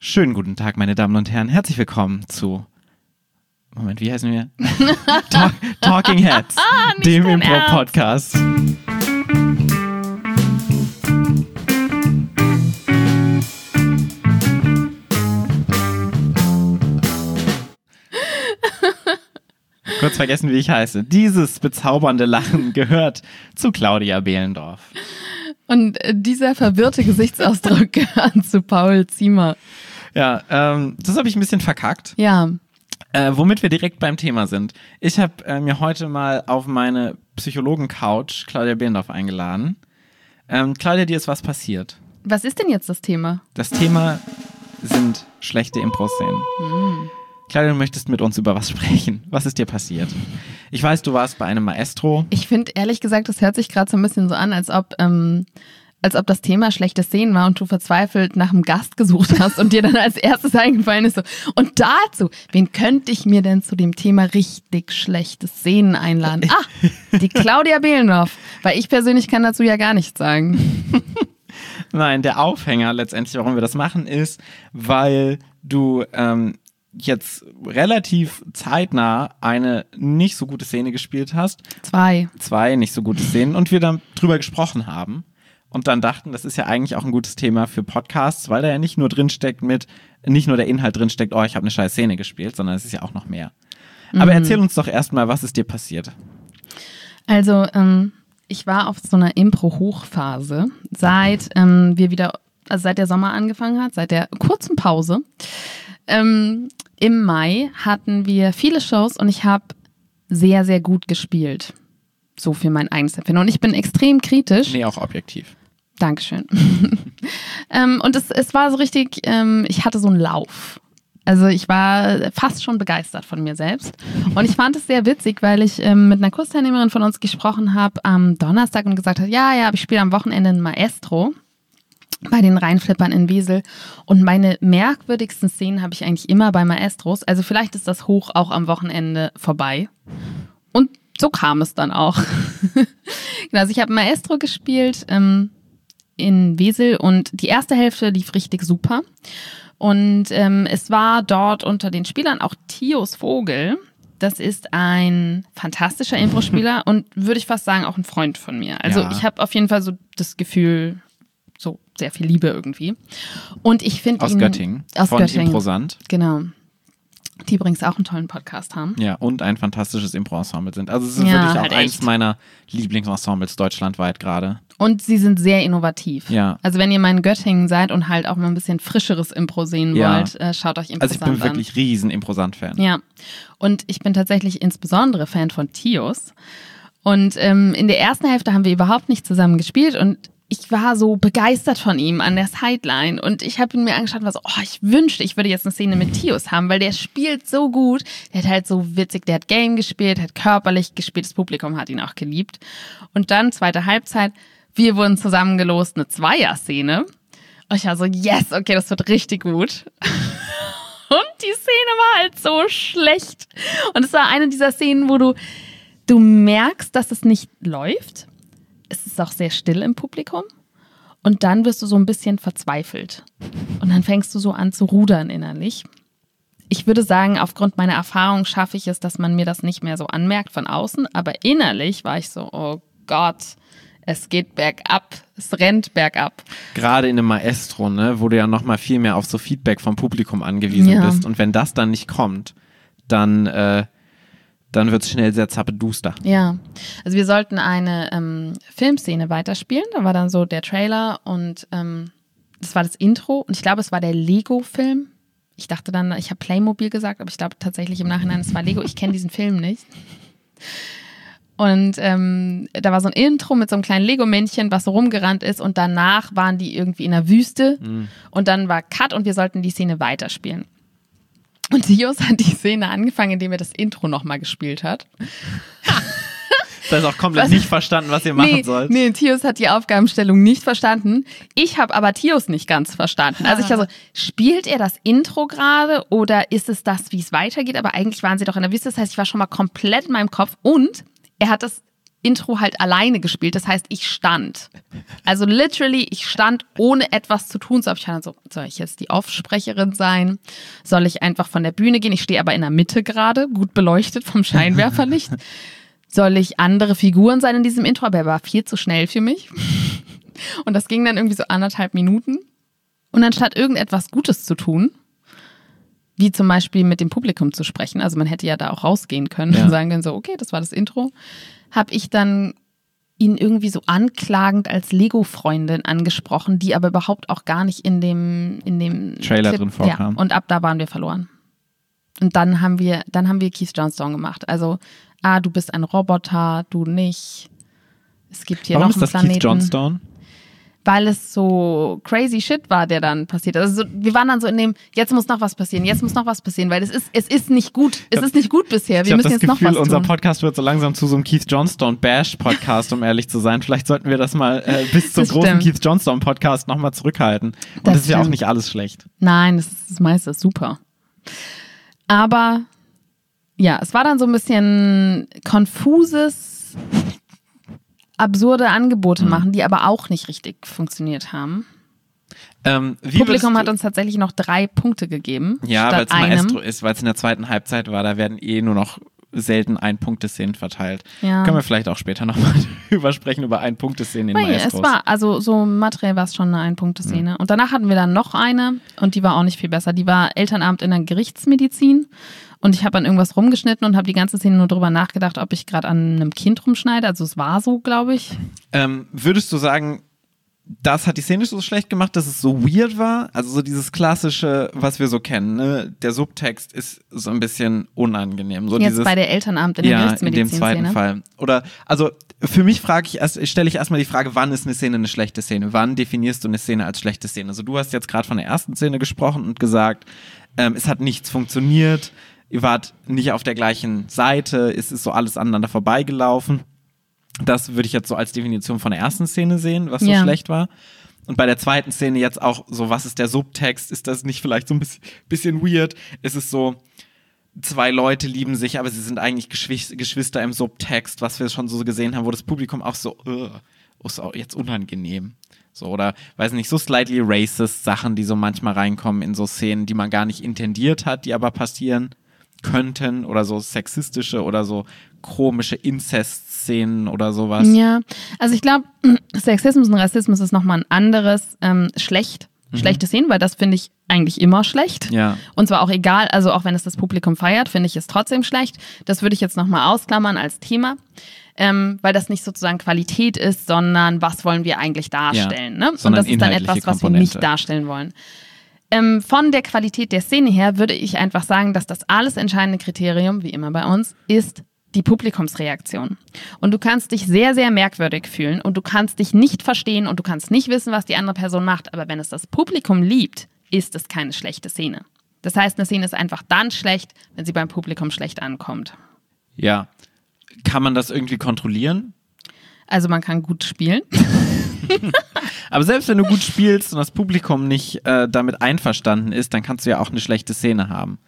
Schönen guten Tag, meine Damen und Herren. Herzlich willkommen zu. Moment, wie heißen wir? Talk, Talking Heads, Ah, dem Impro-Podcast. Kurz vergessen, wie ich heiße. Dieses bezaubernde Lachen gehört zu Claudia Behlendorf. Und dieser verwirrte Gesichtsausdruck gehört zu Paul Ziemer. Ja, ähm, das habe ich ein bisschen verkackt. Ja, Äh, womit wir direkt beim Thema sind. Ich habe äh, mir heute mal auf meine Psychologen-Couch Claudia Behlendorf eingeladen. Ähm, Claudia, dir ist was passiert. was ist denn jetzt das Thema? Das Thema sind schlechte Impro-Szenen. Claudia, du möchtest mit uns über was sprechen. Was ist dir passiert? Ich weiß, du warst bei einem Maestro. Ich finde ehrlich gesagt, das hört sich gerade so ein bisschen so an, als ob, ähm, als ob das Thema schlechte Szenen war und du verzweifelt nach einem Gast gesucht hast und dir dann als erstes eingefallen ist so. Und dazu, wen könnte ich mir denn zu dem Thema richtig schlechte Szenen einladen? Ah, die Claudia Behlendorf. Weil ich persönlich kann dazu ja gar nichts sagen. Nein, der Aufhänger letztendlich, warum wir das machen, ist, weil du ähm, jetzt relativ zeitnah eine nicht so gute Szene gespielt hast. Zwei. Zwei nicht so gute Szenen und wir dann drüber gesprochen haben. Und dann dachten, das ist ja eigentlich auch ein gutes Thema für Podcasts, weil da ja nicht nur drinsteckt mit, nicht nur der Inhalt drinsteckt, oh, ich habe eine scheiß Szene gespielt, sondern es ist ja auch noch mehr. Aber erzähl uns doch erstmal, was ist dir passiert? Also, ähm, ich war auf so einer Impro-Hochphase, seit ähm, wir wieder, also seit der Sommer angefangen hat, seit der kurzen Pause. Ähm, Im Mai hatten wir viele Shows und ich habe sehr, sehr gut gespielt. So für mein eigenes Empfinden. Und ich bin extrem kritisch. Nee, auch objektiv. Dankeschön. ähm, und es, es war so richtig, ähm, ich hatte so einen Lauf. Also ich war fast schon begeistert von mir selbst. Und ich fand es sehr witzig, weil ich ähm, mit einer Kursteilnehmerin von uns gesprochen habe am Donnerstag und gesagt hat, ja, ja, ich spiele am Wochenende ein Maestro bei den Rheinflippern in Wiesel. Und meine merkwürdigsten Szenen habe ich eigentlich immer bei Maestros. Also vielleicht ist das Hoch auch am Wochenende vorbei. Und so kam es dann auch. genau, also ich habe Maestro gespielt ähm, in Wesel und die erste Hälfte lief richtig super. Und ähm, es war dort unter den Spielern auch Tios Vogel. Das ist ein fantastischer Impro-Spieler und würde ich fast sagen auch ein Freund von mir. Also Ja. ich habe auf jeden Fall so das Gefühl, so sehr viel Liebe irgendwie. Und ich finde Aus ihn Göttingen. Aus von Göttingen. Improsant. Genau. Die übrigens auch einen tollen Podcast haben. Ja, und ein fantastisches Impro-Ensemble sind. Also es ist Ja, wirklich auch halt eins echt. meiner Lieblingsensembles deutschlandweit gerade. Und sie sind sehr innovativ. Ja. Also wenn ihr mal in Göttingen seid und halt auch mal ein bisschen frischeres Impro sehen Ja. wollt, äh, schaut euch Also ich bin wirklich riesen Improsant-Fan. an. Ja. Und ich bin tatsächlich insbesondere Fan von Tios. Und ähm, in der ersten Hälfte haben wir überhaupt nicht zusammen gespielt und ich war so begeistert von ihm an der Sideline und ich habe ihn mir angeschaut und war so, oh, ich wünschte, ich würde jetzt eine Szene mit Tios haben, weil der spielt so gut. Der hat halt so witzig, der hat Game gespielt, hat körperlich gespielt, das Publikum hat ihn auch geliebt. Und dann zweite Halbzeit, wir wurden zusammengelost, eine Zweier-Szene. Und ich war so, yes, okay, das wird richtig gut. Und die Szene war halt so schlecht. Und es war eine dieser Szenen, wo du, du merkst, dass es nicht läuft. Es ist auch sehr still im Publikum. Und dann wirst du so ein bisschen verzweifelt. Und dann fängst du so an zu rudern innerlich. Ich würde sagen, aufgrund meiner Erfahrung schaffe ich es, dass man mir das nicht mehr so anmerkt von außen. Aber innerlich war ich so, oh Gott, es geht bergab. Es rennt bergab. Gerade in einem Maestro, ne, wo du ja nochmal viel mehr auf so Feedback vom Publikum angewiesen Ja. bist. Und wenn das dann nicht kommt, dann, äh, dann wird es schnell sehr zappeduster. Ja, also wir sollten eine ähm, Filmszene weiterspielen. Da war dann so der Trailer und ähm, das war das Intro und ich glaube, es war der Lego-Film. Ich dachte dann, ich habe Playmobil gesagt, aber ich glaube tatsächlich im Nachhinein, es war Lego. Ich kenne diesen Film nicht. Und ähm, da war so ein Intro mit so einem kleinen Lego-Männchen, was so rumgerannt ist und danach waren die irgendwie in der Wüste und dann war Cut und wir sollten die Szene weiterspielen. Und Dios hat die Szene angefangen, indem er das Intro nochmal gespielt hat. Das heißt auch komplett Was? nicht verstanden, was ihr machen nee, sollt. Nee, Tios hat die Aufgabenstellung nicht verstanden. Ich habe aber Tios nicht ganz verstanden. Also ich war so, spielt er das Intro gerade oder ist es das, wie es weitergeht? Aber eigentlich waren sie doch in der Wüste. Das heißt, ich war schon mal komplett in meinem Kopf und er hat das Intro halt alleine gespielt. Das heißt, ich stand. Also literally, ich stand ohne etwas zu tun. So habe ich dann so, soll ich jetzt die Aufsprecherin sein? Soll ich einfach von der Bühne gehen? Ich stehe aber in der Mitte gerade, gut beleuchtet vom Scheinwerferlicht. Soll ich andere Figuren sein in diesem Intro? Aber er war viel zu schnell für mich. Und das ging dann irgendwie so anderthalb Minuten. Und anstatt irgendetwas Gutes zu tun, wie zum Beispiel mit dem Publikum zu sprechen, also man hätte ja da auch rausgehen können Ja. und sagen können, so, okay, das war das Intro, habe ich dann ihn irgendwie so anklagend als Lego-Freundin angesprochen, die aber überhaupt auch gar nicht in dem, in dem Trailer drin vorkam. Ja, und ab da waren wir verloren. Und dann haben wir, dann haben wir Keith Johnstone gemacht. Also, ah, du bist ein Roboter, du nicht. Es gibt hier Warum noch ist einen das Planeten Keith Johnstone? Weil es so crazy shit war, der dann passiert. Also so, wir waren dann so in dem, jetzt muss noch was passieren, jetzt muss noch was passieren, weil es ist, es ist nicht gut, es ist nicht gut bisher. Ich Wir habe müssen jetzt Gefühl, noch was unser tun. Podcast wird so langsam zu so einem Keith Johnstone Bash Podcast, um ehrlich zu sein. Vielleicht sollten wir das mal äh, bis zum Das großen stimmt. Keith Johnstone Podcast nochmal zurückhalten. Und Das das, ist ja auch nicht alles schlecht. Nein, das, ist, das meiste ist super. Aber ja, es war dann so ein bisschen konfuses, absurde Angebote Mhm. machen, die aber auch nicht richtig funktioniert haben. Ähm, Publikum hat uns tatsächlich noch drei Punkte gegeben. Ja, weil es. Maestro ist, weil es in der zweiten Halbzeit war, da werden eh nur noch selten Ein-Punkte-Szenen verteilt. Ja. Können wir vielleicht auch später nochmal drüber sprechen, über Ein-Punkte-Szenen in Weil Maestros. es war, also so materiell war es schon eine Ein-Punkte-Szene. Und danach hatten wir dann noch eine und die war auch nicht viel besser. Die war Elternabend in der Gerichtsmedizin und ich habe an irgendwas rumgeschnitten und habe die ganze Szene nur drüber nachgedacht, ob ich gerade an einem Kind rumschneide. Also es war so, glaube ich. Ähm, würdest du sagen, das hat die Szene so schlecht gemacht, dass es so weird war? Also so dieses klassische, was wir so kennen, ne? Der Subtext ist so ein bisschen unangenehm. So Jetzt dieses, bei der Elternabend in der ja, in dem zweiten Gerichtsmedizin-Szene. Fall. Oder, also für mich frage ich erst, stelle ich erstmal die Frage, wann ist eine Szene eine schlechte Szene? Wann definierst du eine Szene als schlechte Szene? Also du hast jetzt gerade von der ersten Szene gesprochen und gesagt, ähm, es hat nichts funktioniert, ihr wart nicht auf der gleichen Seite, es ist so alles aneinander vorbeigelaufen. Das würde ich jetzt so als Definition von der ersten Szene sehen, was so Ja. schlecht war. Und bei der zweiten Szene jetzt auch so, was ist der Subtext? Ist das nicht vielleicht so ein bisschen, bisschen weird? Ist es so, zwei Leute lieben sich, aber sie sind eigentlich Geschwis- Geschwister im Subtext, was wir schon so gesehen haben, wo das Publikum auch so, "Ugh, ist auch jetzt unangenehm. So, oder, weiß nicht, so slightly racist Sachen, die so manchmal reinkommen in so Szenen, die man gar nicht intendiert hat, die aber passieren könnten, oder so sexistische oder so komische Inzest-Szenen oder sowas. Ja, also ich glaube, Sexismus und Rassismus ist nochmal ein anderes ähm, schlecht, schlechte Szenen, weil das finde ich eigentlich immer schlecht. Mhm. Ja. Und zwar auch egal, also auch wenn es das Publikum feiert, finde ich es trotzdem schlecht. Das würde ich jetzt nochmal ausklammern als Thema. Ähm, weil das nicht sozusagen Qualität ist, sondern was wollen wir eigentlich darstellen. Ne? Und das ist dann etwas, was wir nicht darstellen wollen. Ähm, von der Qualität der Szene her würde ich einfach sagen, dass das alles entscheidende Kriterium, wie immer bei uns, ist die Publikumsreaktion. Und du kannst dich sehr, sehr merkwürdig fühlen und du kannst dich nicht verstehen und du kannst nicht wissen, was die andere Person macht. Aber wenn es das Publikum liebt, ist es keine schlechte Szene. Das heißt, eine Szene ist einfach dann schlecht, wenn sie beim Publikum schlecht ankommt. Ja. Kann man das irgendwie kontrollieren? Also man kann gut spielen. Aber selbst wenn du gut spielst und das Publikum nicht äh, damit einverstanden ist, dann kannst du ja auch eine schlechte Szene haben.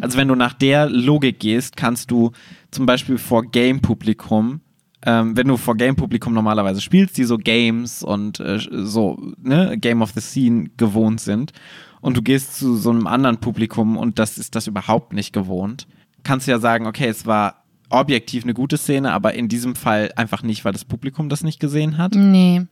Also wenn du nach der Logik gehst, kannst du zum Beispiel vor Game-Publikum, ähm, wenn du vor Game-Publikum normalerweise spielst, die so Games und äh, so, ne, Game of the Scene gewohnt sind, und du gehst zu so einem anderen Publikum und das ist das überhaupt nicht gewohnt, kannst du ja sagen, okay, es war objektiv eine gute Szene, aber in diesem Fall einfach nicht, weil das Publikum das nicht gesehen hat. Nee.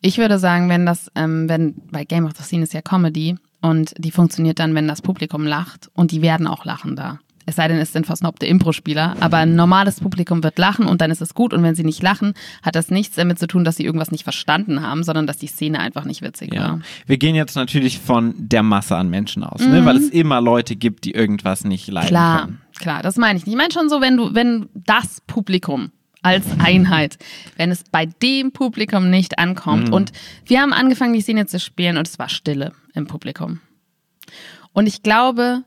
Ich würde sagen, wenn das, ähm, wenn, bei Game of the Scene ist ja Comedy und die funktioniert dann, wenn das Publikum lacht und die werden auch lachen da. Es sei denn, es sind versnobte Impro-Spieler, aber ein normales Publikum wird lachen und dann ist es gut und wenn sie nicht lachen, hat das nichts damit zu tun, dass sie irgendwas nicht verstanden haben, sondern dass die Szene einfach nicht witzig Ja. war. Wir gehen jetzt natürlich von der Masse an Menschen aus, ne? weil es immer Leute gibt, die irgendwas nicht leiden Mhm. Klar, können. Klar, das meine ich nicht. Ich meine schon so, wenn du, wenn das Publikum als Einheit, wenn es bei dem Publikum nicht ankommt. Und wir haben angefangen, die Szene zu spielen und es war Stille im Publikum. Und ich glaube,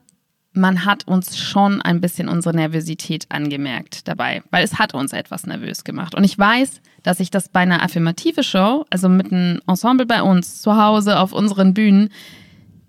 man hat uns schon ein bisschen unsere Nervosität angemerkt dabei, weil es hat uns etwas nervös gemacht. Und ich weiß, dass ich das bei einer affirmative Show, also mit einem Ensemble bei uns zu Hause auf unseren Bühnen,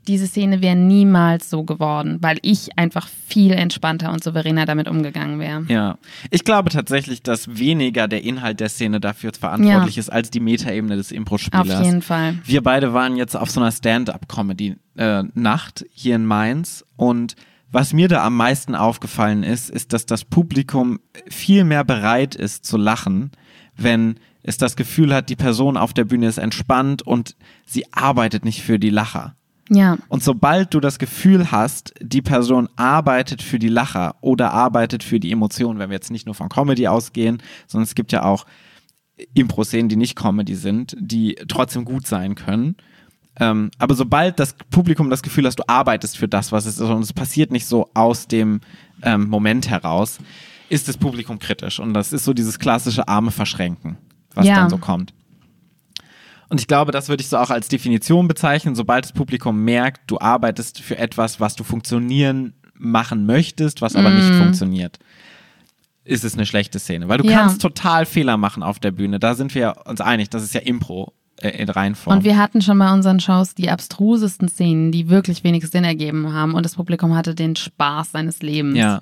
diese Szene wäre niemals so geworden, weil ich einfach viel entspannter und souveräner damit umgegangen wäre. Ja, ich glaube tatsächlich, dass weniger der Inhalt der Szene dafür verantwortlich Ja. ist als die Metaebene des Impro-Spielers. Auf jeden Fall. Wir beide waren jetzt auf so einer Stand-up-Comedy-Nacht hier in Mainz und was mir da am meisten aufgefallen ist, ist, dass das Publikum viel mehr bereit ist zu lachen, wenn es das Gefühl hat, die Person auf der Bühne ist entspannt und sie arbeitet nicht für die Lacher. Ja. Und sobald du das Gefühl hast, die Person arbeitet für die Lacher oder arbeitet für die Emotionen, wenn wir jetzt nicht nur von Comedy ausgehen, sondern es gibt ja auch Impro-Szenen, die nicht Comedy sind, die trotzdem gut sein können. Ähm, aber sobald das Publikum das Gefühl hast, du arbeitest für das, was es ist, und es passiert nicht so aus dem ähm, Moment heraus, ist das Publikum kritisch. Und das ist so dieses klassische Arme verschränken, was Ja. dann so kommt. Und ich glaube, das würde ich so auch als Definition bezeichnen. Sobald das Publikum merkt, du arbeitest für etwas, was du funktionieren machen möchtest, was aber nicht funktioniert, ist es eine schlechte Szene. Weil du Ja. kannst total Fehler machen auf der Bühne. Da sind wir uns einig. Das ist ja Impro äh, in Reinform. Und wir hatten schon bei unseren Shows die abstrusesten Szenen, die wirklich wenig Sinn ergeben haben und das Publikum hatte den Spaß seines Lebens. Ja.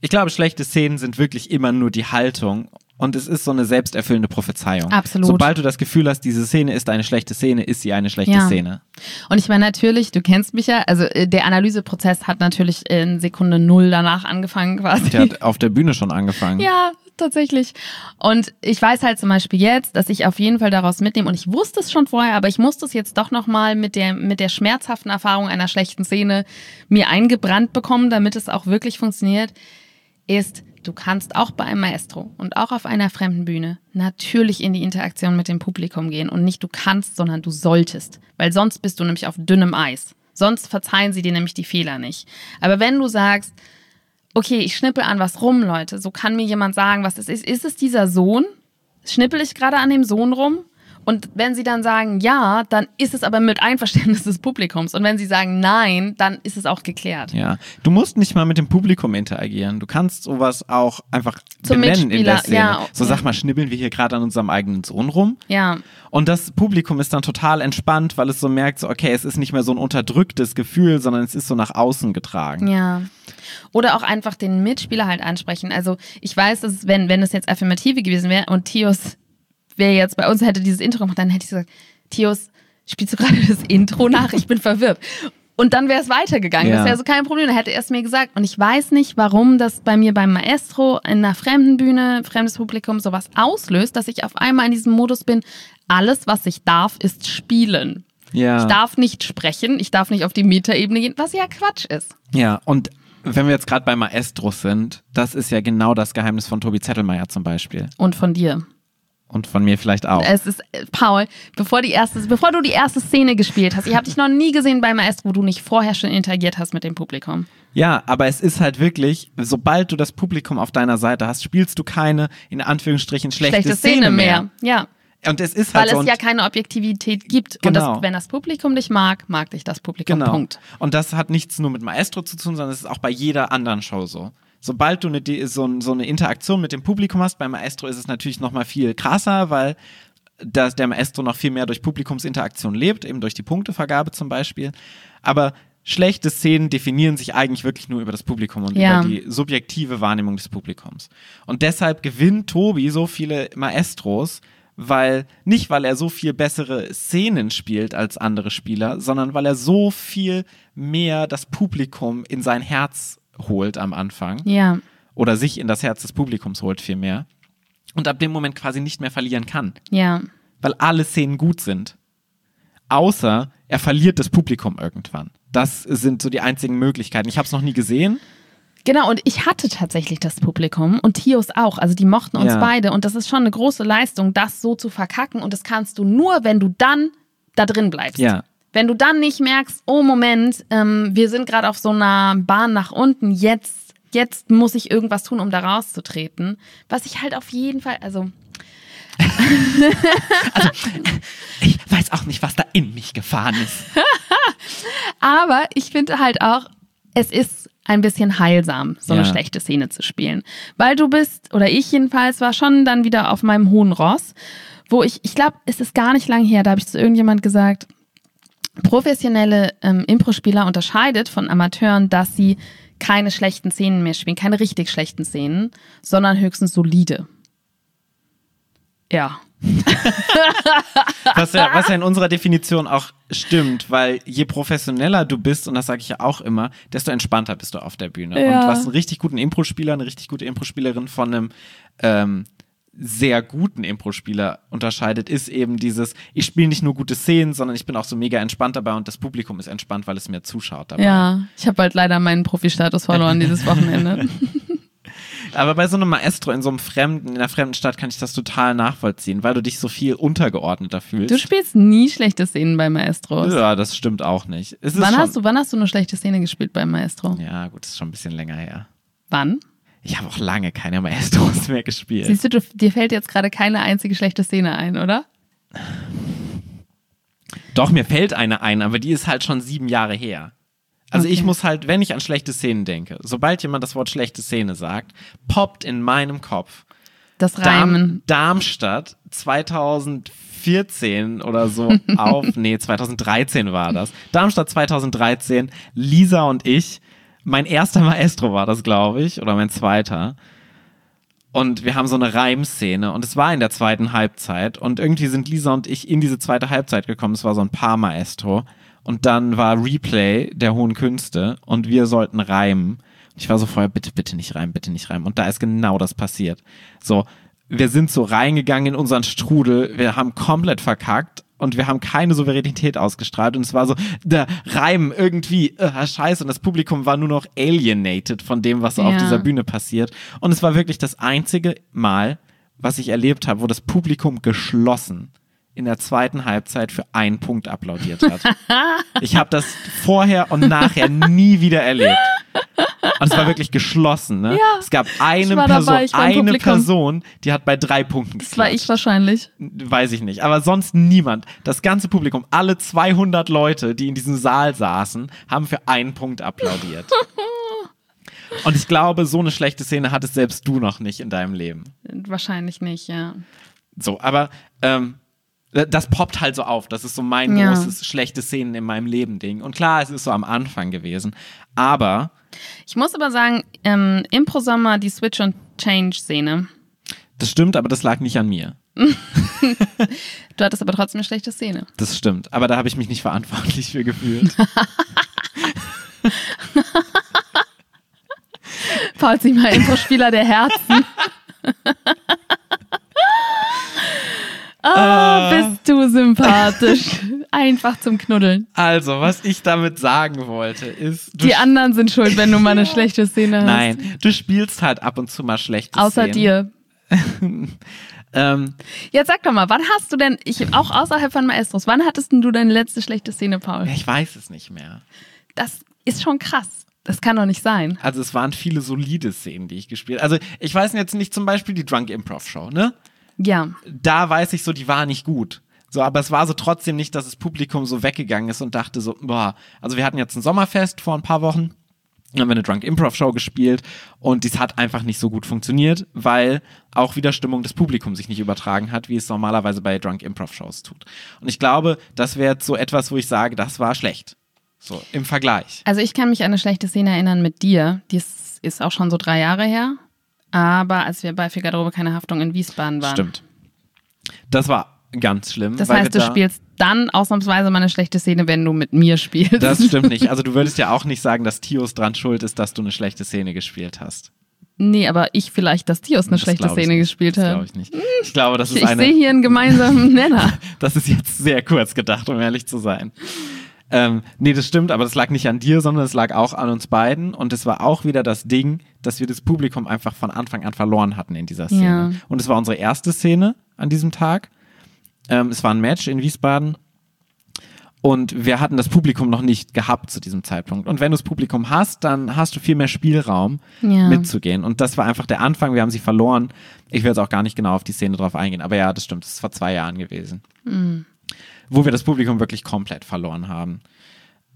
Ich glaube, schlechte Szenen sind wirklich immer nur die Haltung. Und es ist so eine selbsterfüllende Prophezeiung. Absolut. Sobald du das Gefühl hast, diese Szene ist eine schlechte Szene, ist sie eine schlechte Ja. Szene. Und ich meine natürlich, du kennst mich ja, also äh, der Analyseprozess hat natürlich in Sekunde null danach angefangen quasi. Der hat auf der Bühne schon angefangen. Ja, tatsächlich. Und ich weiß halt zum Beispiel jetzt, dass ich auf jeden Fall daraus mitnehme, und ich wusste es schon vorher, aber ich musste es jetzt doch nochmal mit der, mit der schmerzhaften Erfahrung einer schlechten Szene mir eingebrannt bekommen, damit es auch wirklich funktioniert, ist, du kannst auch bei einem Maestro und auch auf einer fremden Bühne natürlich in die Interaktion mit dem Publikum gehen und nicht du kannst, sondern du solltest, weil sonst bist du nämlich auf dünnem Eis. Sonst verzeihen sie dir nämlich die Fehler nicht. Aber wenn du sagst, okay, ich schnippel an was rum, Leute. So kann mir jemand sagen, was es ist. Ist es dieser Sohn? Schnippel ich gerade an dem Sohn rum? Und wenn sie dann sagen ja, dann ist es aber mit Einverständnis des Publikums. Und wenn sie sagen nein, dann ist es auch geklärt. Ja, du musst nicht mal mit dem Publikum interagieren. Du kannst sowas auch einfach Zum benennen in der Mitspieler, Szene. ja, so sag mal, schnibbeln wir hier gerade an unserem eigenen Sohn rum. Ja, Und das Publikum ist dann total entspannt, weil es so merkt, so, okay, es ist nicht mehr so ein unterdrücktes Gefühl, sondern es ist so nach außen getragen. ja. Oder auch einfach den Mitspieler halt ansprechen. Also ich weiß, dass wenn, wenn es jetzt Affirmative gewesen wäre und Tios wäre jetzt bei uns, hätte dieses Intro gemacht, dann hätte ich gesagt, Tios, spielst du gerade das Intro nach? Ich bin verwirrt. Und dann wäre es weitergegangen. Ja. Das wäre so kein Problem. Da hätte er es mir gesagt. Und ich weiß nicht, warum das bei mir beim Maestro in einer fremden Bühne, fremdes Publikum sowas auslöst, dass ich auf einmal in diesem Modus bin, alles, was ich darf, ist spielen. Ja. Ich darf nicht sprechen, ich darf nicht auf die Metaebene gehen, was ja Quatsch ist. Ja, und wenn wir jetzt gerade bei Maestros sind, das ist ja genau das Geheimnis von Tobi Zettelmeier zum Beispiel. Und von dir. Und von mir vielleicht auch. Es ist, äh, Paul, bevor, die erste, bevor du die erste Szene gespielt hast, ich habe dich noch nie gesehen bei Maestro, wo du nicht vorher schon interagiert hast mit dem Publikum. Ja, aber es ist halt wirklich, sobald du das Publikum auf deiner Seite hast, spielst du keine, in Anführungsstrichen, schlechte, Schlechte Szene mehr. Ja. Und es ist Weil halt so. es und- ja keine Objektivität gibt. Und Genau. das, wenn das Publikum dich mag, mag dich das Publikum. Genau. Punkt. Und das hat nichts nur mit Maestro zu tun, sondern es ist auch bei jeder anderen Show so. Sobald du eine, so, so eine Interaktion mit dem Publikum hast, bei Maestro ist es natürlich noch mal viel krasser, weil das, der Maestro noch viel mehr durch Publikumsinteraktion lebt, eben durch die Punktevergabe zum Beispiel. Aber schlechte Szenen definieren sich eigentlich wirklich nur über das Publikum und Ja. über die subjektive Wahrnehmung des Publikums. Und deshalb gewinnt Tobi so viele Maestros, weil nicht weil er so viel bessere Szenen spielt als andere Spieler, sondern weil er so viel mehr das Publikum in sein Herz holt am Anfang Ja. oder sich in das Herz des Publikums holt viel mehr und ab dem Moment quasi nicht mehr verlieren kann, Ja. weil alle Szenen gut sind. Außer er verliert das Publikum irgendwann. Das sind so die einzigen Möglichkeiten. Ich habe es noch nie gesehen. Genau, und ich hatte tatsächlich das Publikum und Tios auch. Also die mochten uns Ja. beide. Und das ist schon eine große Leistung, das so zu verkacken. Und das kannst du nur, wenn du dann da drin bleibst. Ja. Wenn du dann nicht merkst, oh Moment, ähm, wir sind gerade auf so einer Bahn nach unten, jetzt, jetzt muss ich irgendwas tun, um da rauszutreten. Was ich halt auf jeden Fall, also Ich weiß auch nicht, was da in mich gefahren ist. Aber ich finde halt auch, es ist ein bisschen heilsam, so eine Ja. schlechte Szene zu spielen. Weil du bist, oder ich jedenfalls, war schon dann wieder auf meinem hohen Ross, wo ich, ich glaube, es ist gar nicht lang her, da habe ich zu irgendjemand gesagt, professionelle ähm, Impro-Spieler unterscheidet von Amateuren, dass sie keine schlechten Szenen mehr spielen, keine richtig schlechten Szenen, sondern höchstens solide. Ja. Was ja, was ja in unserer Definition auch stimmt, weil je professioneller du bist, und das sage ich ja auch immer, desto entspannter bist du auf der Bühne. Ja. Und was einen richtig guten Impro-Spieler, eine richtig gute Impro-Spielerin von einem ähm, sehr guten Impro-Spieler unterscheidet, ist eben dieses, ich spiele nicht nur gute Szenen, sondern ich bin auch so mega entspannt dabei und das Publikum ist entspannt, weil es mir zuschaut dabei. Ja, ich habe halt leider meinen Profi-Status verloren dieses Wochenende. Aber bei so einem Maestro in so einem fremden, in einer fremden Stadt kann ich das total nachvollziehen, weil du dich so viel untergeordneter fühlst. Du spielst nie schlechte Szenen bei Maestros. ja, das stimmt auch nicht. Wann hast, du, wann hast du eine schlechte Szene gespielt beim Maestro? Ja, gut, das ist schon ein bisschen länger her. Wann? Ich habe auch lange keine Maestros mehr gespielt. Siehst du, du, dir fällt jetzt gerade keine einzige schlechte Szene ein, oder? Doch, mir fällt eine ein, aber die ist halt schon sieben Jahre her. Also ich Okay. muss halt, wenn ich an schlechte Szenen denke, sobald jemand das Wort schlechte Szene sagt, poppt in meinem Kopf Das Darm, Reimen. Darmstadt 2014 oder so auf, nee, 2013 war das. Darmstadt 2013, Lisa und ich, mein erster Maestro war das, glaube ich, oder mein zweiter. Und wir haben so eine Reimszene und es war in der zweiten Halbzeit und irgendwie sind Lisa und ich in diese zweite Halbzeit gekommen. Es war so ein paar Maestro und dann war Replay der hohen Künste und wir sollten reimen. Ich war so vorher, bitte, bitte nicht reimen, bitte nicht reimen. Und da ist genau das passiert. So, wir sind so reingegangen in unseren Strudel, wir haben komplett verkackt und wir haben keine Souveränität ausgestrahlt und es war so, der Reim irgendwie, äh, scheiße, und das Publikum war nur noch alienated von dem, was so auf Ja. dieser Bühne passiert. Und es war wirklich das einzige Mal, was ich erlebt habe, wo das Publikum geschlossen in der zweiten Halbzeit für einen Punkt applaudiert hat. ich habe das vorher und nachher nie wieder erlebt. Und es war wirklich geschlossen. Ne? Ja, es gab eine war Person, dabei, war eine. Person, die hat bei drei Punkten Das war geklatscht. ich wahrscheinlich. Weiß ich nicht. Aber sonst niemand. Das ganze Publikum, alle 200 Leute, die in diesem Saal saßen, haben für einen Punkt applaudiert. Und ich glaube, so eine schlechte Szene hattest selbst du noch nicht in deinem Leben. Wahrscheinlich nicht, ja. So, aber ähm, das poppt halt so auf. Das ist so mein Ja. großes schlechte Szenen in meinem Leben Ding. Und klar, es ist so am Anfang gewesen. Aber Ich muss aber sagen, ähm, Impro-Sommer, die Switch- und Change-Szene. das stimmt, aber das lag nicht an mir. Du hattest aber trotzdem eine schlechte Szene. Das stimmt. Aber da habe ich mich nicht verantwortlich für gefühlt. Paul Zimmer, Impro-Spieler der Herzen. Ah, bist du sympathisch. Einfach zum Knuddeln. Also, was ich damit sagen wollte, ist. Die anderen sind schuld, wenn du mal eine schlechte Szene hast. Nein, du spielst halt ab und zu mal schlechte Außer Szenen. dir. Ähm, Jetzt sag doch mal, wann hast du denn, ich auch außerhalb von Maestros, wann hattest denn du deine letzte schlechte Szene, Paul? ich weiß es nicht mehr. Das ist schon krass. Das kann doch nicht sein. Also es waren viele solide Szenen, die ich gespielt Also ich weiß jetzt nicht zum Beispiel die Drunk Improv Show, ne? Ja. Da weiß ich so, die war nicht gut. So, aber es war so trotzdem nicht, dass das Publikum so weggegangen ist und dachte so, boah, also wir hatten jetzt ein Sommerfest vor ein paar Wochen, dann haben wir eine Drunk Improv Show gespielt und dies hat einfach nicht so gut funktioniert, weil auch wieder Stimmung des Publikums sich nicht übertragen hat, wie es normalerweise bei Drunk Improv Shows tut. Und ich glaube, das wäre jetzt so etwas, wo ich sage, das war schlecht. So, im Vergleich. Also ich kann mich an eine schlechte Szene erinnern mit dir. Die ist, auch schon so drei Jahre her. Aber als wir bei Für Garderobe keine Haftung in Wiesbaden waren. Stimmt. Das war ganz schlimm. Das heißt, du da- spielst dann ausnahmsweise mal eine schlechte Szene, wenn du mit mir spielst. Das stimmt nicht. Also du würdest ja auch nicht sagen, dass Tios dran schuld ist, dass du eine schlechte Szene gespielt hast. nee, aber ich vielleicht, dass Tios eine Das schlechte ich Szene nicht. gespielt Das hat. glaube ich nicht. Ich glaube, das Ich, ist ich eine. sehe hier einen gemeinsamen Nenner. Das ist jetzt sehr kurz gedacht, um ehrlich zu sein. Ähm, nee, das stimmt, aber das lag nicht an dir, sondern es lag auch an uns beiden. Und es war auch wieder das Ding, dass wir das Publikum einfach von Anfang an verloren hatten in dieser Szene. Ja. Und es war unsere erste Szene an diesem Tag. Ähm, es war ein Match in Wiesbaden. Und wir hatten das Publikum noch nicht gehabt zu diesem Zeitpunkt. Und wenn du das Publikum hast, dann hast du viel mehr Spielraum Ja. mitzugehen. Und das war einfach der Anfang. Wir haben sie verloren. Ich will jetzt auch gar nicht genau auf die Szene drauf eingehen. Aber ja, das stimmt. Das ist vor zwei Jahren gewesen wo wir das Publikum wirklich komplett verloren haben.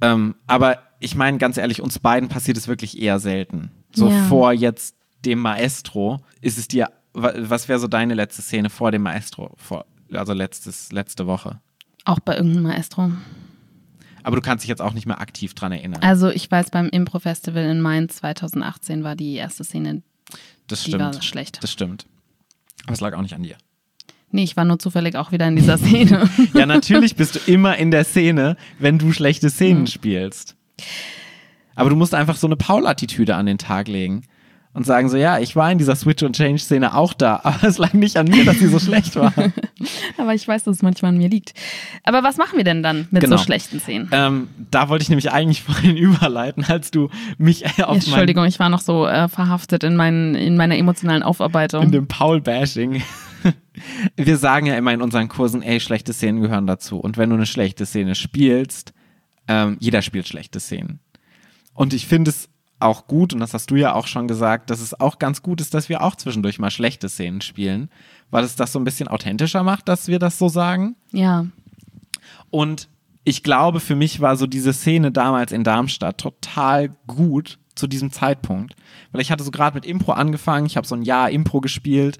Ähm, aber ich meine, ganz ehrlich, uns beiden passiert es wirklich eher selten. So Ja. vor jetzt dem Maestro ist es dir, wa- was wäre so deine letzte Szene vor dem Maestro, vor, also letztes, letzte Woche? Auch bei irgendeinem Maestro. Aber du kannst dich jetzt auch nicht mehr aktiv dran erinnern. Also ich weiß, beim Impro-Festival in Mainz 2018 war die erste Szene, das die stimmt. war schlecht. Das stimmt. Aber es lag auch nicht an dir. Nee, ich war nur zufällig auch wieder in dieser Szene. Ja, natürlich bist du immer in der Szene, wenn du schlechte Mhm. Szenen spielst. Aber du musst einfach so eine Paul-Attitüde an den Tag legen und sagen so, ja, ich war in dieser Switch und Change Szene auch da, aber es lag nicht an mir, dass sie so schlecht war. Aber ich weiß, dass es manchmal an mir liegt. Aber was machen wir denn dann mit Genau. so schlechten Szenen? ähm, da wollte ich nämlich eigentlich vorhin überleiten, als du mich äh, auf mein, Entschuldigung, ich war noch so äh, verhaftet in, meinen, in meiner emotionalen Aufarbeitung. in dem Paul-Bashing. Wir sagen ja immer in unseren Kursen, ey, schlechte Szenen gehören dazu. Und wenn du eine schlechte Szene spielst, ähm, jeder spielt schlechte Szenen. Und ich finde es auch gut, und das hast du ja auch schon gesagt, dass es auch ganz gut ist, dass wir auch zwischendurch mal schlechte Szenen spielen, weil es das so ein bisschen authentischer macht, dass wir das so sagen. ja. Und ich glaube, für mich war so diese Szene damals in Darmstadt total gut zu diesem Zeitpunkt. Weil ich hatte so gerade mit Impro angefangen, ich habe so ein Jahr Impro gespielt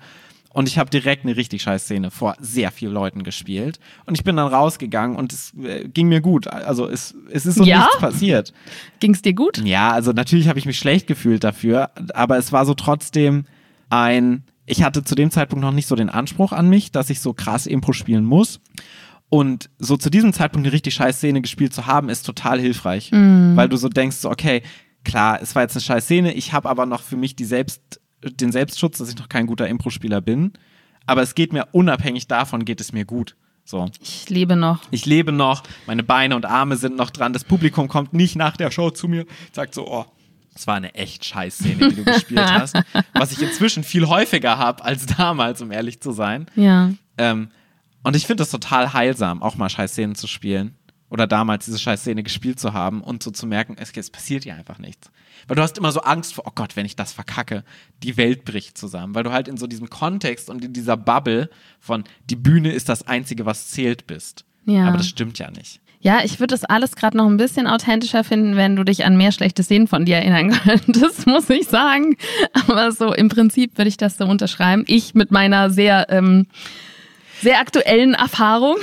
und ich habe direkt eine richtig scheiß Szene vor sehr vielen Leuten gespielt. Und ich bin dann rausgegangen und es äh, ging mir gut. Also es, es ist so Ja? nichts passiert. Ging es dir gut? Ja, also natürlich habe ich mich schlecht gefühlt dafür, aber es war so trotzdem ein, ich hatte zu dem Zeitpunkt noch nicht so den Anspruch an mich, dass ich so krass Impro spielen muss. Und so zu diesem Zeitpunkt eine richtig scheiß Szene gespielt zu haben, ist total hilfreich. Weil du so denkst, so, okay, klar, es war jetzt eine scheiß Szene, ich habe aber noch für mich die Selbst, den Selbstschutz, dass ich noch kein guter Impro-Spieler bin. Aber es geht mir unabhängig davon, geht es mir gut. So. Ich lebe noch. Ich lebe noch, meine Beine und Arme sind noch dran, das Publikum kommt nicht nach der Show zu mir, sagt so, oh, das war eine echt scheiß Szene, die du gespielt hast. Was ich inzwischen viel häufiger habe als damals, um ehrlich zu sein. Ja. Ähm, und ich finde das total heilsam, auch mal scheiß Szenen zu spielen. Oder damals diese scheiß Szene gespielt zu haben und so zu merken, es, es passiert hier einfach nichts. Weil du hast immer so Angst vor, oh Gott, wenn ich das verkacke, die Welt bricht zusammen. Weil du halt in so diesem Kontext und in dieser Bubble von, die Bühne ist das Einzige, was zählt bist. Ja. Aber das stimmt ja nicht. Ja, ich würde das alles gerade noch ein bisschen authentischer finden, wenn du dich an mehr schlechte Szenen von dir erinnern könntest, muss ich sagen. Aber so im Prinzip würde ich das so unterschreiben. Ich mit meiner sehr, ähm, sehr aktuellen Erfahrung.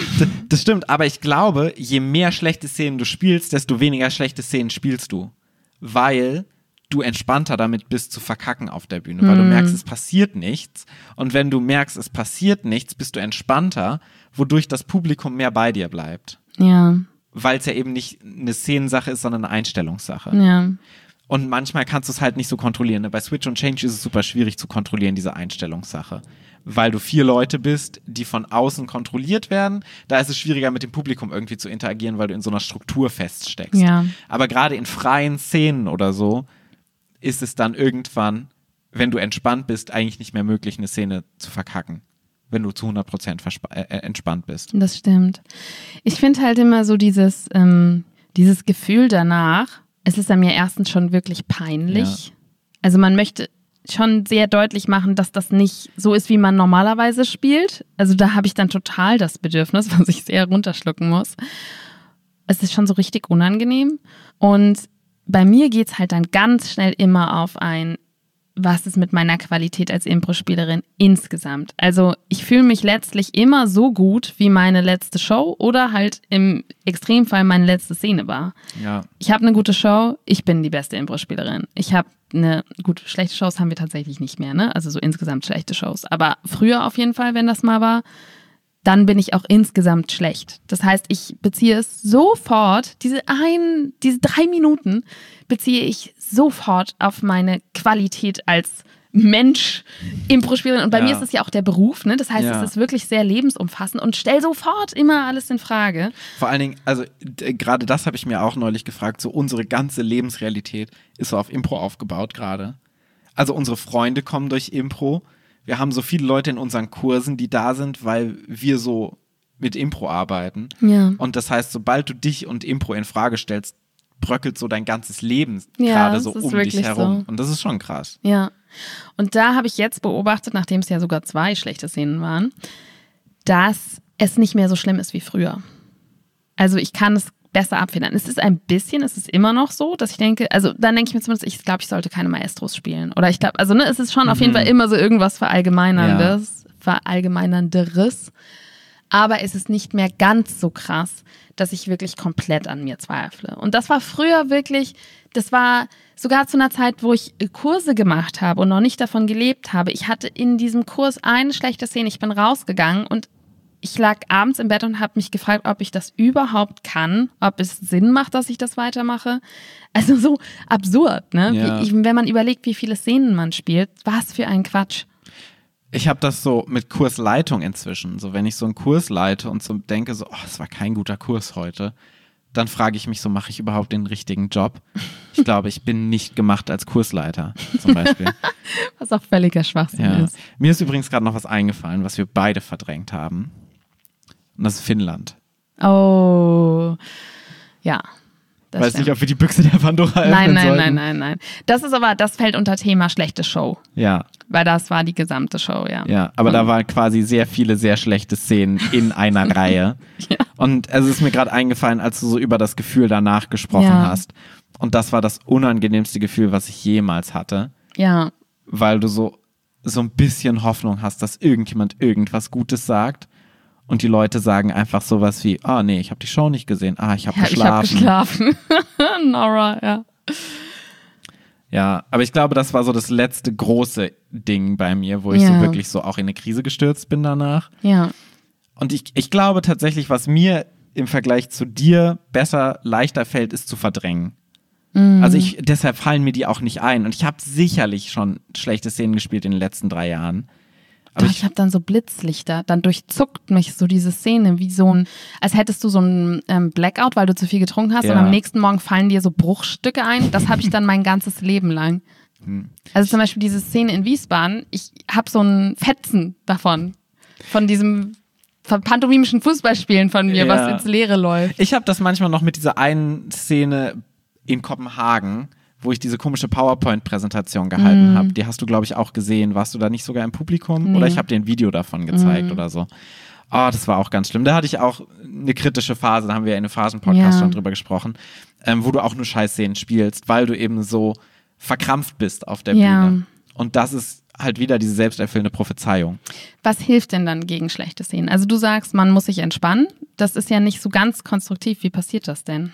Das stimmt, aber ich glaube, je mehr schlechte Szenen du spielst, desto weniger schlechte Szenen spielst du. Weil du entspannter damit bist zu verkacken auf der Bühne, weil du merkst, es passiert nichts. Und wenn du merkst, es passiert nichts, bist du entspannter, wodurch das Publikum mehr bei dir bleibt. Ja, Weil es ja eben nicht eine Szenensache ist, sondern eine Einstellungssache. ja. Und manchmal kannst du es halt nicht so kontrollieren. ne? Bei Switch und Change ist es super schwierig zu kontrollieren, diese Einstellungssache. Weil du vier Leute bist, die von außen kontrolliert werden. Da ist es schwieriger, mit dem Publikum irgendwie zu interagieren, weil du in so einer Struktur feststeckst. Ja. Aber gerade in freien Szenen oder so ist es dann irgendwann, wenn du entspannt bist, eigentlich nicht mehr möglich, eine Szene zu verkacken. Wenn du zu 100% verspa- äh, äh, entspannt bist. Das stimmt. Ich finde halt immer so dieses, ähm, dieses Gefühl danach, es ist an mir erstens schon wirklich peinlich. Also man möchte schon sehr deutlich machen, dass das nicht so ist, wie man normalerweise spielt. Also da habe ich dann total das Bedürfnis, was ich sehr runterschlucken muss. Es ist schon so richtig unangenehm. Und bei mir geht es halt dann ganz schnell immer auf ein, was ist mit meiner Qualität als Impro-Spielerin insgesamt. Also ich fühle mich letztlich immer so gut, wie meine letzte Show oder halt im Extremfall meine letzte Szene war. Ja. Ich habe eine gute Show, ich bin die beste Impro-Spielerin. Ich habe eine, gut, schlechte Shows haben wir tatsächlich nicht mehr, ne? Also so insgesamt schlechte Shows. Aber früher auf jeden Fall, wenn das mal war, dann bin ich auch insgesamt schlecht. Das heißt, ich beziehe es sofort, diese ein, diese drei Minuten beziehe ich sofort auf meine Qualität als Mensch, Impro-Spielerin. Und bei Ja. mir ist es ja auch der Beruf, ne? Das heißt, Ja. es ist wirklich sehr lebensumfassend und stell sofort immer alles in Frage. Vor allen Dingen, also gerade das habe ich mir auch neulich gefragt, so unsere ganze Lebensrealität ist so auf Impro aufgebaut gerade. Also unsere Freunde kommen durch Impro. Wir haben so viele Leute in unseren Kursen, die da sind, weil wir so mit Impro arbeiten. Ja. Und das heißt, sobald du dich und Impro in Frage stellst, bröckelt so dein ganzes Leben Ja, gerade so das ist um dich wirklich herum. so. Und das ist schon krass. Ja. Und da habe ich jetzt beobachtet, nachdem es ja sogar zwei schlechte Szenen waren, dass es nicht mehr so schlimm ist wie früher. Also ich kann es besser abfedern. Es ist ein bisschen, es ist immer noch so, dass ich denke, also dann denke ich mir zumindest, ich glaube, ich sollte keine Maestros spielen. Oder ich glaube, also ne, es ist schon auf jeden Fall immer so irgendwas Verallgemeinerndes, Verallgemeinernderes. aber es ist nicht mehr ganz so krass, dass ich wirklich komplett an mir zweifle. Und das war früher wirklich, das war sogar zu einer Zeit, wo ich Kurse gemacht habe und noch nicht davon gelebt habe. Ich hatte in diesem Kurs eine schlechte Szene. Ich bin rausgegangen und ich lag abends im Bett und habe mich gefragt, ob ich das überhaupt kann, ob es Sinn macht, dass ich das weitermache. Also so absurd, ne? Ja. Wie, wenn man überlegt, wie viele Szenen man spielt, was für ein Quatsch. Ich habe das so mit Kursleitung inzwischen. So, wenn ich so einen Kurs leite und so denke, so, oh, es war kein guter Kurs heute, dann frage ich mich so, mache ich überhaupt den richtigen Job? Ich glaube, ich bin nicht gemacht als Kursleiter, zum Beispiel. Was auch völliger Schwachsinn ja. ist. Mir ist übrigens gerade noch was eingefallen, was wir beide verdrängt haben. Und das ist Finnland. Oh, ja. das Weiß stimmt. nicht, ob wir die Büchse der Pandora öffnen Nein, nein, sollten. nein, nein, nein. Das ist aber, das fällt unter Thema schlechte Show. Ja, Weil das war die gesamte Show, ja. ja. Aber da waren quasi sehr viele sehr schlechte Szenen in einer Reihe. Ja. Und es ist mir gerade eingefallen, als du so über das Gefühl danach gesprochen Ja. hast. Und das war das unangenehmste Gefühl, was ich jemals hatte. Ja, weil du so, so ein bisschen Hoffnung hast, dass irgendjemand irgendwas Gutes sagt. Und die Leute sagen einfach sowas wie, ah nee, ich habe die Show nicht gesehen, ah, ich habe ja ich habe geschlafen. geschlafen. Nora, ja. ja, aber ich glaube, das war so das letzte große Ding bei mir, wo ich Ja. so wirklich so auch in eine Krise gestürzt bin danach. Ja, Und ich, ich glaube tatsächlich, was mir im Vergleich zu dir besser, leichter fällt, ist zu verdrängen. Mhm. Also ich, deshalb fallen mir die auch nicht ein. Und ich habe sicherlich schon schlechte Szenen gespielt in den letzten drei Jahren. Aber Doch, ich, ich habe dann so Blitzlichter. Dann durchzuckt mich so diese Szene wie so ein, als hättest du so ein ähm, Blackout, weil du zu viel getrunken hast Ja. und am nächsten Morgen fallen dir so Bruchstücke ein. Das habe ich dann mein ganzes Leben lang. Hm. Also zum Beispiel diese Szene in Wiesbaden, ich habe so ein Fetzen davon. Von diesem pantomimischen Fußballspielen von mir, Ja. was ins Leere läuft. Ich habe das manchmal noch mit dieser einen Szene in Kopenhagen, wo ich diese komische PowerPoint-Präsentation gehalten habe. Die hast du, glaube ich, auch gesehen. Warst du da nicht sogar im Publikum? Nee. Oder ich habe dir ein Video davon gezeigt oder so. Oh, das war auch ganz schlimm. Da hatte ich auch eine kritische Phase, da haben wir in einem Phasen-Podcast Ja. schon drüber gesprochen, ähm, wo du auch nur Scheißszenen spielst, weil du eben so verkrampft bist auf der Ja. Bühne. Und das ist halt wieder diese selbsterfüllende Prophezeiung. Was hilft denn dann gegen schlechte Szenen? Also du sagst, man muss sich entspannen. Das ist ja nicht so ganz konstruktiv. Wie passiert das denn?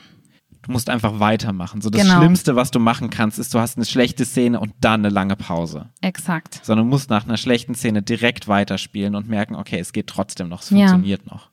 Du musst einfach weitermachen. So das Genau. Schlimmste, was du machen kannst, ist, du hast eine schlechte Szene und dann eine lange Pause. Exakt. sondern du musst nach einer schlechten Szene direkt weiterspielen und merken, okay, es geht trotzdem noch, es Ja. funktioniert noch.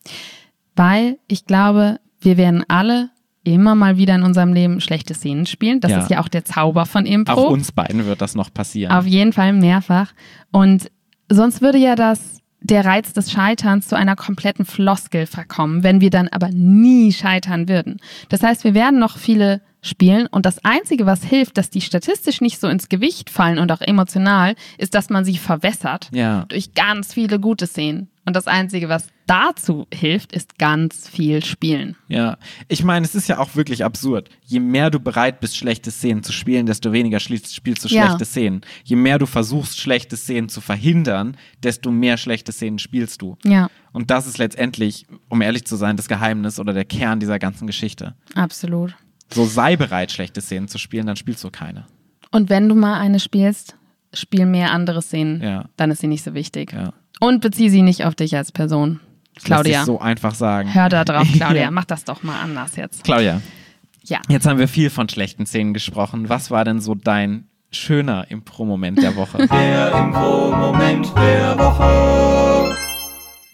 Weil ich glaube, wir werden alle immer mal wieder in unserem Leben schlechte Szenen spielen. Das Ja. ist ja auch der Zauber von Impro. Auch uns beiden wird das noch passieren. Auf jeden Fall mehrfach. Und sonst würde ja das der Reiz des Scheiterns zu einer kompletten Floskel verkommen, wenn wir dann aber nie scheitern würden. Das heißt, wir werden noch viele spielen und das Einzige, was hilft, dass die statistisch nicht so ins Gewicht fallen und auch emotional, ist, dass man sie verwässert Ja. durch ganz viele gute Szenen. Und das Einzige, was dazu hilft, ist ganz viel spielen. Ja, ich meine, es ist ja auch wirklich absurd. Je mehr du bereit bist, schlechte Szenen zu spielen, desto weniger spielst du Ja. schlechte Szenen. Je mehr du versuchst, schlechte Szenen zu verhindern, desto mehr schlechte Szenen spielst du. Ja, Und das ist letztendlich, um ehrlich zu sein, das Geheimnis oder der Kern dieser ganzen Geschichte. absolut. So sei bereit, schlechte Szenen zu spielen, dann spielst du keine. Und wenn du mal eine spielst, spiel mehr andere Szenen. Ja. Dann ist sie nicht so wichtig. Ja. Und bezieh sie nicht auf dich als Person. Das Claudia, lässt sich so einfach sagen. hör da drauf, Claudia. Mach das doch mal anders jetzt. Claudia, Ja. Jetzt haben wir viel von schlechten Szenen gesprochen. Was war denn so dein schöner Impro-Moment der Woche? Der Impro-Moment der Woche.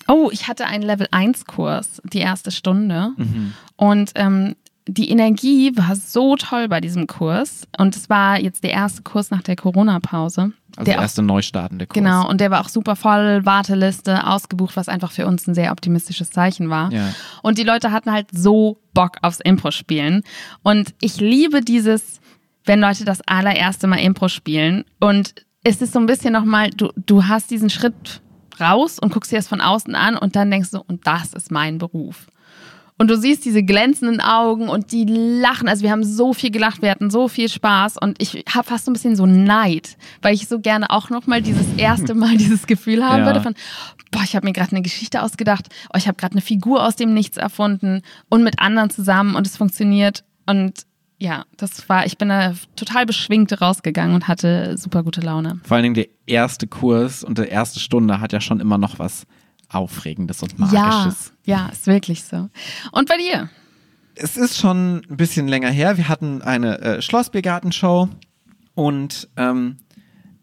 Oh, ich hatte einen Level 1 Kurs, die erste Stunde. Mhm. Und ähm, die Energie war so toll bei diesem Kurs. Und es war jetzt der erste Kurs nach der Corona-Pause. Also der der auch erste neustartende Kurs. Genau, und der war auch super voll, Warteliste, ausgebucht, was einfach für uns ein sehr optimistisches Zeichen war. Ja. Und die Leute hatten halt so Bock aufs Impro-Spielen. Und ich liebe dieses, wenn Leute das allererste Mal Impro spielen. Und es ist so ein bisschen nochmal, du, du hast diesen Schritt raus und guckst dir das von außen an und dann denkst du, und das ist mein Beruf. Und du siehst diese glänzenden Augen und die lachen. Also wir haben so viel gelacht, wir hatten so viel Spaß und ich habe fast so ein bisschen so Neid, weil ich so gerne auch nochmal dieses erste Mal dieses Gefühl haben Ja. würde von, boah, ich habe mir gerade eine Geschichte ausgedacht, oh, ich habe gerade eine Figur aus dem Nichts erfunden und mit anderen zusammen und es funktioniert. Und ja, das war, ich bin da total beschwingt rausgegangen und hatte super gute Laune. Vor allen Dingen der erste Kurs und die erste Stunde hat ja schon immer noch was Aufregendes und Ja, Magisches. ja, ist wirklich so. Und bei dir? Es ist schon ein bisschen länger her. Wir hatten eine äh, Schlossbiergartenshow und ähm,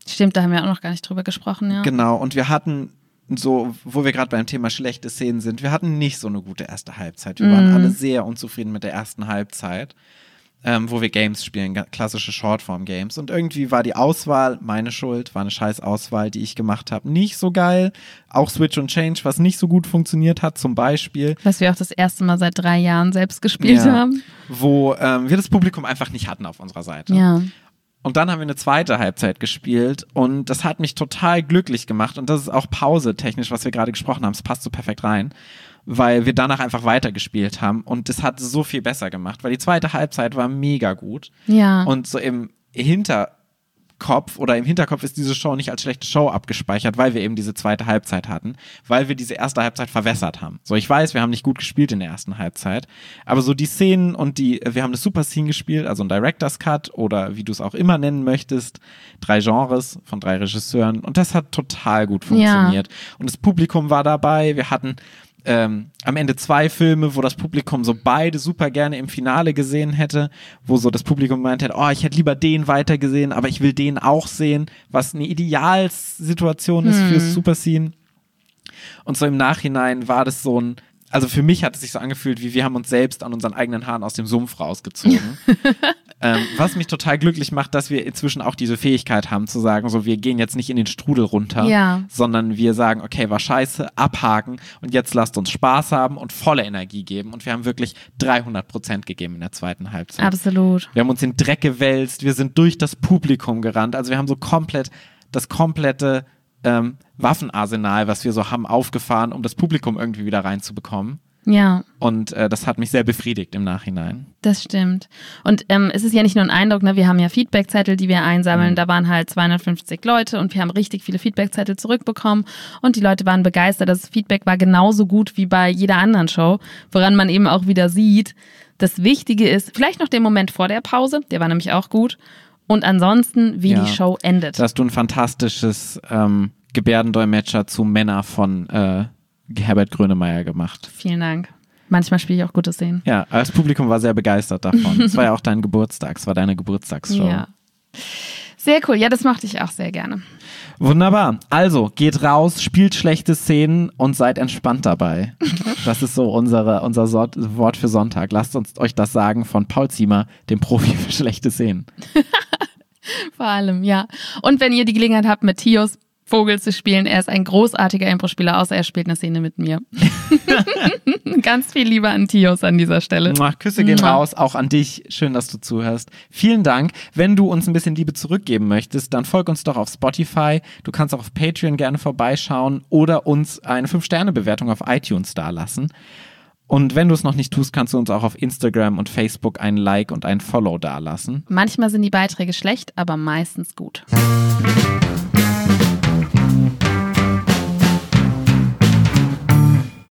Stimmt, da haben wir auch noch gar nicht drüber gesprochen, ja. Genau, und wir hatten so, wo wir gerade beim Thema schlechte Szenen sind, wir hatten nicht so eine gute erste Halbzeit. Wir waren alle sehr unzufrieden mit der ersten Halbzeit, ähm, wo wir Games spielen, klassische Shortform-Games. Und irgendwie war die Auswahl, meine Schuld, war eine scheiß Auswahl, die ich gemacht habe, nicht so geil. Auch Switch und Change, was nicht so gut funktioniert hat, zum Beispiel. Was wir auch das erste Mal seit drei Jahren selbst gespielt Ja. haben. Wo ähm, wir das Publikum einfach nicht hatten auf unserer Seite. Ja. Und dann haben wir eine zweite Halbzeit gespielt und das hat mich total glücklich gemacht. Und das ist auch Pause technisch, was wir gerade gesprochen haben. Es passt so perfekt rein, weil wir danach einfach weitergespielt haben und das hat so viel besser gemacht, weil die zweite Halbzeit war mega gut. Ja. Und so im Hinterkopf oder im Hinterkopf ist diese Show nicht als schlechte Show abgespeichert, weil wir eben diese zweite Halbzeit hatten, weil wir diese erste Halbzeit verwässert haben. So, ich weiß, wir haben nicht gut gespielt in der ersten Halbzeit, aber so die Szenen und die, wir haben eine Super Scene gespielt, also ein Director's Cut oder wie du es auch immer nennen möchtest, drei Genres von drei Regisseuren und das hat total gut funktioniert. Und das Publikum war dabei, wir hatten ähm, am Ende zwei Filme, wo das Publikum so beide super gerne im Finale gesehen hätte, wo so das Publikum meint hätte, oh, ich hätte lieber den weitergesehen, aber ich will den auch sehen, was eine Idealsituation ist fürs Super Scene. Und so im Nachhinein war das so ein, also für mich hat es sich so angefühlt, wie wir haben uns selbst an unseren eigenen Haaren aus dem Sumpf rausgezogen. ähm, was mich total glücklich macht, dass wir inzwischen auch diese Fähigkeit haben zu sagen, so wir gehen jetzt nicht in den Strudel runter, Ja. sondern wir sagen, okay, war scheiße, abhaken und jetzt lasst uns Spaß haben und volle Energie geben. Und wir haben wirklich 300 Prozent gegeben in der zweiten Halbzeit. Absolut. Wir haben uns in Dreck gewälzt, wir sind durch das Publikum gerannt. Also wir haben so komplett das komplette ähm, Waffenarsenal, was wir so haben, aufgefahren, um das Publikum irgendwie wieder reinzubekommen. Ja. Und äh, das hat mich sehr befriedigt im Nachhinein. Das stimmt. Und ähm, es ist ja nicht nur ein Eindruck, ne? wir haben ja Feedbackzettel, die wir einsammeln. Mhm. Da waren halt 250 Leute und wir haben richtig viele Feedbackzettel zurückbekommen. Und die Leute waren begeistert. Das Feedback war genauso gut wie bei jeder anderen Show, woran man eben auch wieder sieht, das Wichtige ist, vielleicht noch der Moment vor der Pause, der war nämlich auch gut. Und ansonsten, wie Ja. die Show endet. Da hast du ein fantastisches ähm, Gebärdendolmetscher zu Männer von äh, Herbert Grönemeyer gemacht. Vielen Dank. Manchmal spiele ich auch gute Szenen. Ja, das Publikum war sehr begeistert davon. Es war ja auch dein Geburtstag, es war deine Geburtstagsshow. Ja. Sehr cool. Ja, das mochte ich auch sehr gerne. Wunderbar. Also, geht raus, spielt schlechte Szenen und seid entspannt dabei. Das ist so unsere, unser Sort, Wort für Sonntag. Lasst uns euch das sagen von Paul Ziemer, dem Profi für schlechte Szenen. Vor allem, ja. Und wenn ihr die Gelegenheit habt, mit Tios Vogel zu spielen, er ist ein großartiger Impro-Spieler, außer er spielt eine Szene mit mir. Ganz viel Liebe an Tios an dieser Stelle. Mua, Küsse gehen Mua. raus, auch an dich. Schön, dass du zuhörst. Vielen Dank. Wenn du uns ein bisschen Liebe zurückgeben möchtest, dann folg uns doch auf Spotify. Du kannst auch auf Patreon gerne vorbeischauen oder uns eine 5-Sterne-Bewertung auf iTunes dalassen. Und wenn du es noch nicht tust, kannst du uns auch auf Instagram und Facebook ein Like und ein Follow dalassen. Manchmal sind die Beiträge schlecht, aber meistens gut.